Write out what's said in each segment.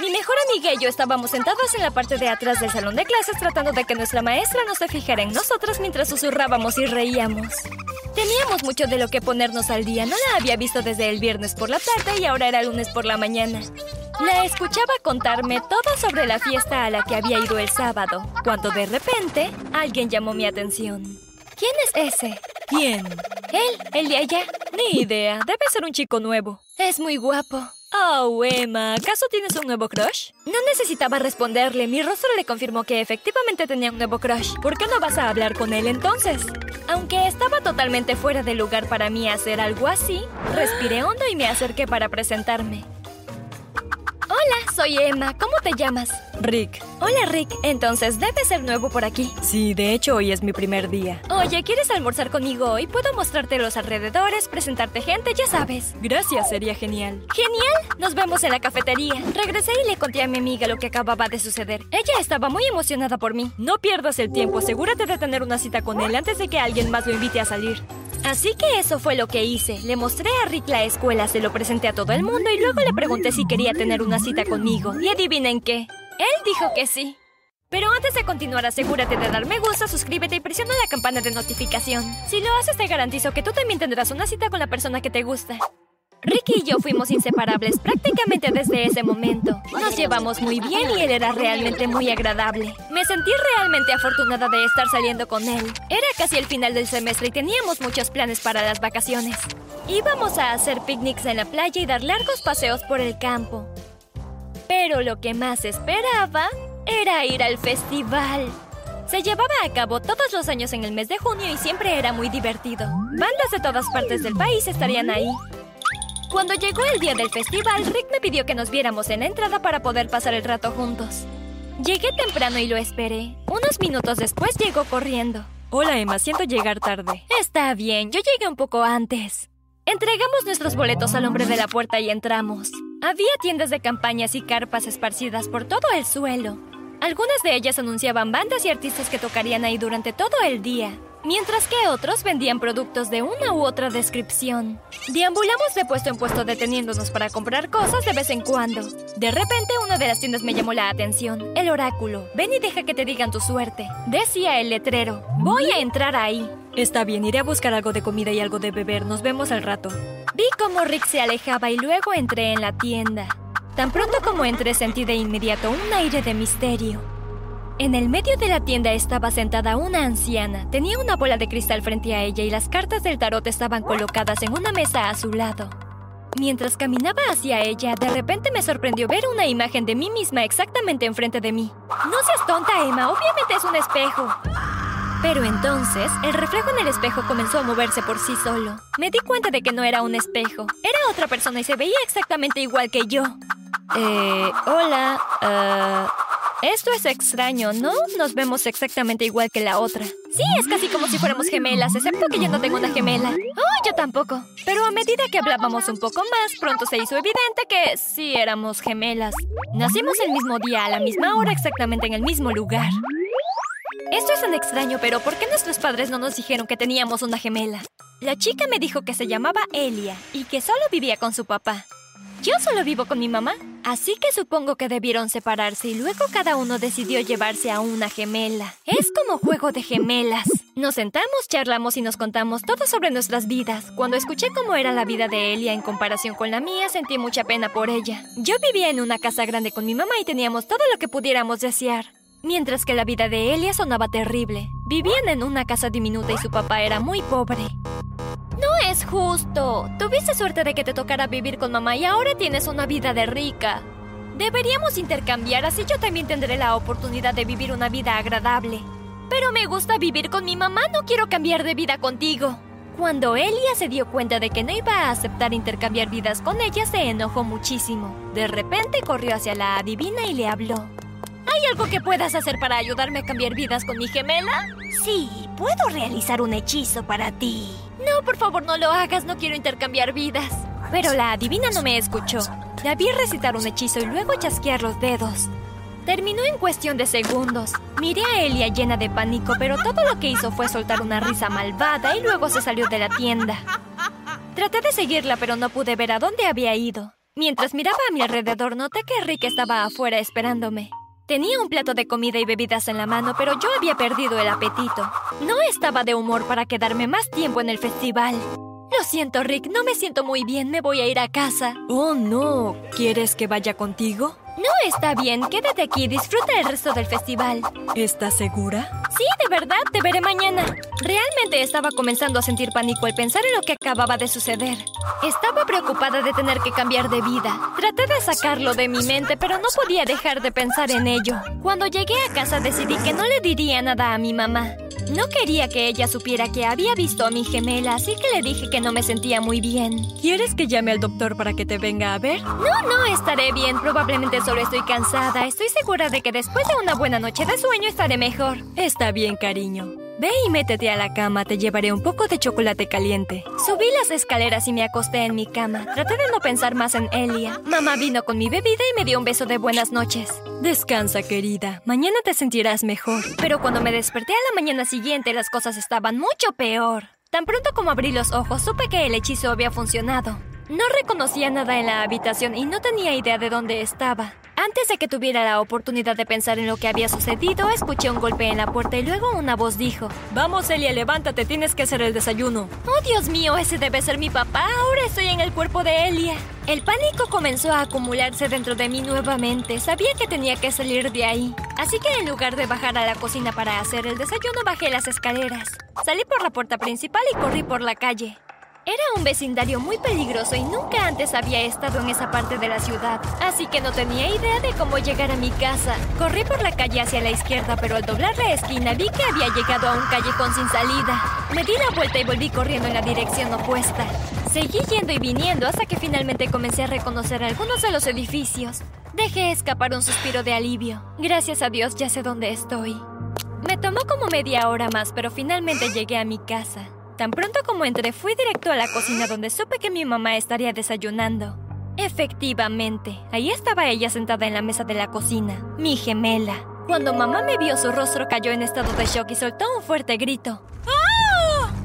Mi mejor amiga y yo estábamos sentados en la parte de atrás del salón de clases tratando de que nuestra maestra no se fijara en nosotras mientras susurrábamos y reíamos. Teníamos mucho de lo que ponernos al día. No la había visto desde el viernes por la tarde y ahora era lunes por la mañana. La escuchaba contarme todo sobre la fiesta a la que había ido el sábado, cuando de repente alguien llamó mi atención. ¿Quién es ese? ¿Quién? Él, el de allá. Ni idea, debe ser un chico nuevo. Es muy guapo. Oh, Emma, ¿acaso tienes un nuevo crush? No necesitaba responderle, mi rostro le confirmó que efectivamente tenía un nuevo crush. ¿Por qué no vas a hablar con él entonces? Aunque estaba totalmente fuera de lugar para mí hacer algo así, respiré hondo y me acerqué para presentarme. Hola, soy Emma. ¿Cómo te llamas? Rick. Hola, Rick. Entonces, debe ser nuevo por aquí. Sí, de hecho, hoy es mi primer día. Oye, ¿quieres almorzar conmigo hoy? Puedo mostrarte los alrededores, presentarte gente, ya sabes. Gracias, sería genial. ¿Genial? Nos vemos en la cafetería. Regresé y le conté a mi amiga lo que acababa de suceder. Ella estaba muy emocionada por mí. No pierdas el tiempo. Asegúrate de tener una cita con él antes de que alguien más lo invite a salir. Así que eso fue lo que hice. Le mostré a Rick la escuela, se lo presenté a todo el mundo y luego le pregunté si quería tener una cita conmigo. Y adivinen qué. Él dijo que sí. Pero antes de continuar, asegúrate de dar me gusta, suscríbete y presiona la campana de notificación. Si lo haces, te garantizo que tú también tendrás una cita con la persona que te gusta. Ricky y yo fuimos inseparables prácticamente desde ese momento. Nos llevamos muy bien y él era realmente muy agradable. Me sentí realmente afortunada de estar saliendo con él. Era casi el final del semestre y teníamos muchos planes para las vacaciones. Íbamos a hacer picnics en la playa y dar largos paseos por el campo. Pero lo que más esperaba era ir al festival. Se llevaba a cabo todos los años en el mes de junio y siempre era muy divertido. Bandas de todas partes del país estarían ahí. Cuando llegó el día del festival, Rick me pidió que nos viéramos en la entrada para poder pasar el rato juntos. Llegué temprano y lo esperé. Unos minutos después llegó corriendo. Hola Emma, siento llegar tarde. Está bien, yo llegué un poco antes. Entregamos nuestros boletos al hombre de la puerta y entramos. Había tiendas de campañas y carpas esparcidas por todo el suelo. Algunas de ellas anunciaban bandas y artistas que tocarían ahí durante todo el día, mientras que otros vendían productos de una u otra descripción. Deambulamos de puesto en puesto deteniéndonos para comprar cosas de vez en cuando. De repente una de las tiendas me llamó la atención, el oráculo. Ven y deja que te digan tu suerte. Decía el letrero, voy a entrar ahí. Está bien, iré a buscar algo de comida y algo de beber. Nos vemos al rato. Vi cómo Rick se alejaba y luego entré en la tienda. Tan pronto como entré sentí de inmediato un aire de misterio. En el medio de la tienda estaba sentada una anciana. Tenía una bola de cristal frente a ella y las cartas del tarot estaban colocadas en una mesa a su lado. Mientras caminaba hacia ella, de repente me sorprendió ver una imagen de mí misma exactamente enfrente de mí. No seas tonta, Emma, obviamente es un espejo. Pero entonces, el reflejo en el espejo comenzó a moverse por sí solo. Me di cuenta de que no era un espejo, era otra persona y se veía exactamente igual que yo. Eh, hola, eh, esto es extraño, ¿no? Nos vemos exactamente igual que la otra. Sí, es casi como si fuéramos gemelas, excepto que yo no tengo una gemela. Oh, yo tampoco. Pero a medida que hablábamos un poco más, pronto se hizo evidente que sí éramos gemelas. Nacimos el mismo día, a la misma hora, exactamente en el mismo lugar. Esto es tan extraño, pero ¿por qué nuestros padres no nos dijeron que teníamos una gemela? La chica me dijo que se llamaba Elia y que solo vivía con su papá. Yo solo vivo con mi mamá, así que supongo que debieron separarse y luego cada uno decidió llevarse a una gemela. Es como juego de gemelas. Nos sentamos, charlamos y nos contamos todo sobre nuestras vidas. Cuando escuché cómo era la vida de Elia en comparación con la mía, sentí mucha pena por ella. Yo vivía en una casa grande con mi mamá y teníamos todo lo que pudiéramos desear. Mientras que la vida de Elia sonaba terrible. Vivían en una casa diminuta y su papá era muy pobre. Es justo. Tuviste suerte de que te tocara vivir con mamá y ahora tienes una vida de rica. Deberíamos intercambiar, así yo también tendré la oportunidad de vivir una vida agradable. Pero me gusta vivir con mi mamá, no quiero cambiar de vida contigo. Cuando Elia se dio cuenta de que no iba a aceptar intercambiar vidas con ella, se enojó muchísimo. De repente corrió hacia la adivina y le habló. ¿Hay algo que puedas hacer para ayudarme a cambiar vidas con mi gemela? Sí, puedo realizar un hechizo para ti. No, por favor, no lo hagas, no quiero intercambiar vidas. Pero la adivina no me escuchó. La vi recitar un hechizo y luego chasquear los dedos. Terminó en cuestión de segundos. Miré a Elia llena de pánico, pero todo lo que hizo fue soltar una risa malvada y luego se salió de la tienda. Traté de seguirla, pero no pude ver a dónde había ido. Mientras miraba a mi alrededor, noté que Rick estaba afuera esperándome. Tenía un plato de comida y bebidas en la mano, pero yo había perdido el apetito. No estaba de humor para quedarme más tiempo en el festival. Lo siento, Rick, no me siento muy bien, me voy a ir a casa. Oh, no. ¿Quieres que vaya contigo? No está bien, quédate aquí, disfruta el resto del festival. ¿Estás segura? Sí, de verdad, te veré mañana. Realmente estaba comenzando a sentir pánico al pensar en lo que acababa de suceder. Estaba preocupada de tener que cambiar de vida. Traté de sacarlo de mi mente, pero no podía dejar de pensar en ello. Cuando llegué a casa decidí que no le diría nada a mi mamá. No quería que ella supiera que había visto a mi gemela, así que le dije que no me sentía muy bien. ¿Quieres que llame al doctor para que te venga a ver? No, no, estaré bien. Probablemente solo estoy cansada. Estoy segura de que después de una buena noche de sueño estaré mejor. Está bien, cariño. Ve y métete a la cama, te llevaré un poco de chocolate caliente. Subí las escaleras y me acosté en mi cama. Traté de no pensar más en Elia. Mamá vino con mi bebida y me dio un beso de buenas noches. Descansa, querida. Mañana te sentirás mejor. Pero cuando me desperté a la mañana siguiente, las cosas estaban mucho peor. Tan pronto como abrí los ojos, supe que el hechizo había funcionado. No reconocía nada en la habitación y no tenía idea de dónde estaba. Antes de que tuviera la oportunidad de pensar en lo que había sucedido, escuché un golpe en la puerta y luego una voz dijo: Vamos, Elia, levántate, tienes que hacer el desayuno. Oh, Dios mío, ese debe ser mi papá. Ahora estoy en el cuerpo de Elia. El pánico comenzó a acumularse dentro de mí nuevamente. Sabía que tenía que salir de ahí. Así que en lugar de bajar a la cocina para hacer el desayuno, bajé las escaleras. Salí por la puerta principal y corrí por la calle. Era un vecindario muy peligroso y nunca antes había estado en esa parte de la ciudad, así que no tenía idea de cómo llegar a mi casa. Corrí por la calle hacia la izquierda, pero al doblar la esquina vi que había llegado a un callejón sin salida. Me di la vuelta y volví corriendo en la dirección opuesta. Seguí yendo y viniendo hasta que finalmente comencé a reconocer algunos de los edificios. Dejé escapar un suspiro de alivio. Gracias a Dios ya sé dónde estoy. Me tomó como media hora más, pero finalmente llegué a mi casa. Tan pronto como entré, fui directo a la cocina donde supe que mi mamá estaría desayunando. Efectivamente, ahí estaba ella sentada en la mesa de la cocina, mi gemela. Cuando mamá me vio, su rostro cayó en estado de shock y soltó un fuerte grito.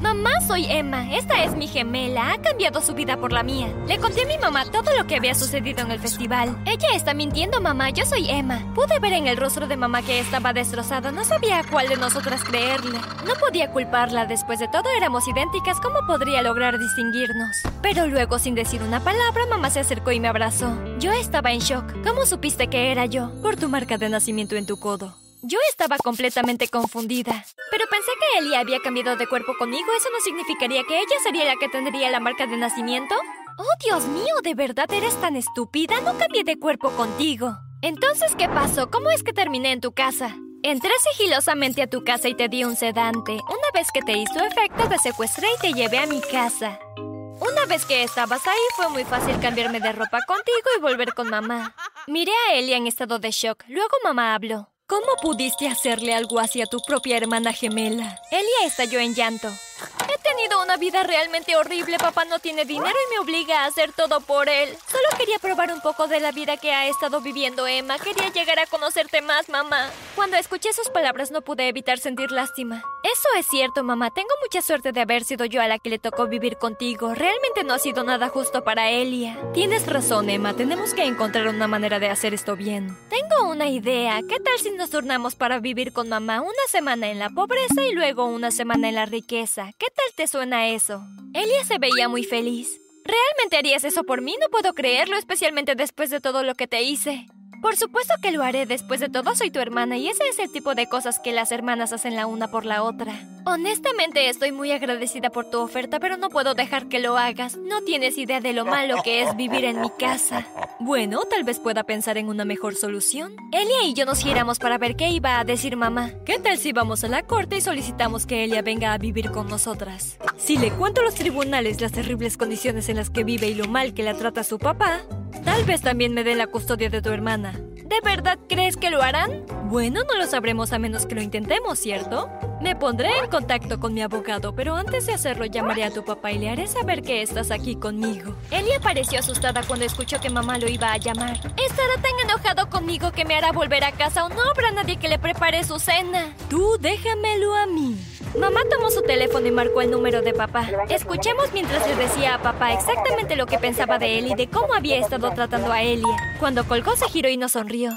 Mamá, soy Emma. Esta es mi gemela. Ha cambiado su vida por la mía. Le conté a mi mamá todo lo que había sucedido en el festival. Ella está mintiendo, mamá. Yo soy Emma. Pude ver en el rostro de mamá que estaba destrozada. No sabía a cuál de nosotras creerle. No podía culparla. Después de todo, éramos idénticas. ¿Cómo podría lograr distinguirnos? Pero luego, sin decir una palabra, mamá se acercó y me abrazó. Yo estaba en shock. ¿Cómo supiste que era yo? Por tu marca de nacimiento en tu codo. Yo estaba completamente confundida. Pero pensé que Elia había cambiado de cuerpo conmigo. ¿Eso no significaría que ella sería la que tendría la marca de nacimiento? Oh, Dios mío, ¿de verdad eres tan estúpida? No cambié de cuerpo contigo. Entonces, ¿qué pasó? ¿Cómo es que terminé en tu casa? Entré sigilosamente a tu casa y te di un sedante. Una vez que te hizo efecto, te secuestré y te llevé a mi casa. Una vez que estabas ahí, fue muy fácil cambiarme de ropa contigo y volver con mamá. Miré a Elia en estado de shock. Luego mamá habló. ¿Cómo pudiste hacerle algo así a tu propia hermana gemela? Elia estalló en llanto. He tenido una vida realmente horrible. Papá no tiene dinero y me obliga a hacer todo por él. Solo quería probar un poco de la vida que ha estado viviendo Emma. Quería llegar a conocerte más, mamá. Cuando escuché sus palabras no pude evitar sentir lástima. Eso es cierto, mamá. Tengo mucha suerte de haber sido yo a la que le tocó vivir contigo. Realmente no ha sido nada justo para Elia. Tienes razón, Emma. Tenemos que encontrar una manera de hacer esto bien. Tengo una idea. ¿Qué tal si nos turnamos para vivir con mamá una semana en la pobreza y luego una semana en la riqueza? ¿Qué tal te suena eso? Elia se veía muy feliz. ¿Realmente harías eso por mí? No puedo creerlo, especialmente después de todo lo que te hice. Por supuesto que lo haré. Después de todo, soy tu hermana y ese es el tipo de cosas que las hermanas hacen la una por la otra. Honestamente, estoy muy agradecida por tu oferta, pero no puedo dejar que lo hagas. No tienes idea de lo malo que es vivir en mi casa. Bueno, tal vez pueda pensar en una mejor solución. Elia y yo nos giramos para ver qué iba a decir mamá. ¿Qué tal si vamos a la corte y solicitamos que Elia venga a vivir con nosotras? Si le cuento a los tribunales las terribles condiciones en las que vive y lo mal que la trata su papá, tal vez también me den la custodia de tu hermana. ¿De verdad crees que lo harán? Bueno, no lo sabremos a menos que lo intentemos, ¿cierto? Me pondré en contacto con mi abogado, pero antes de hacerlo llamaré a tu papá y le haré saber que estás aquí conmigo. Elia pareció asustada cuando escuchó que mamá lo iba a llamar. Estará tan enojado conmigo que me hará volver a casa o no habrá nadie que le prepare su cena. Tú déjamelo a mí. Mamá tomó su teléfono y marcó el número de papá. Escuchemos mientras le decía a papá exactamente lo que pensaba de él y de cómo había estado tratando a Elia. Cuando colgó se giró y nos sonrió.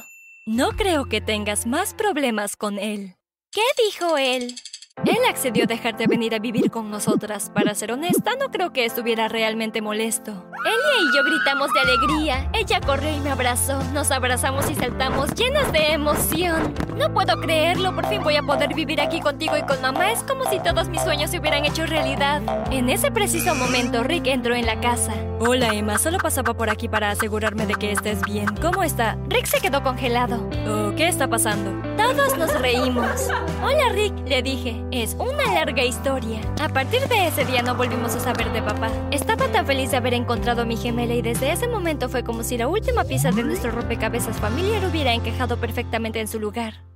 No creo que tengas más problemas con él. ¿Qué dijo él? Él accedió a dejarte venir a vivir con nosotras. Para ser honesta, no creo que estuviera realmente molesto. Elia y yo gritamos de alegría. Ella corrió y me abrazó. Nos abrazamos y saltamos llenas de emoción. No puedo creerlo, por fin voy a poder vivir aquí contigo y con mamá. Es como si todos mis sueños se hubieran hecho realidad. En ese preciso momento, Rick entró en la casa. Hola, Emma. Solo pasaba por aquí para asegurarme de que estés bien. ¿Cómo está? Rick se quedó congelado. Oh, ¿Qué está pasando? Todos nos reímos. Hola, Rick, le dije. Es una larga historia. A partir de ese día no volvimos a saber de papá. Estaba tan feliz de haber encontrado a mi gemela y desde ese momento fue como si la última pieza de nuestro rompecabezas familiar hubiera encajado perfectamente en su lugar.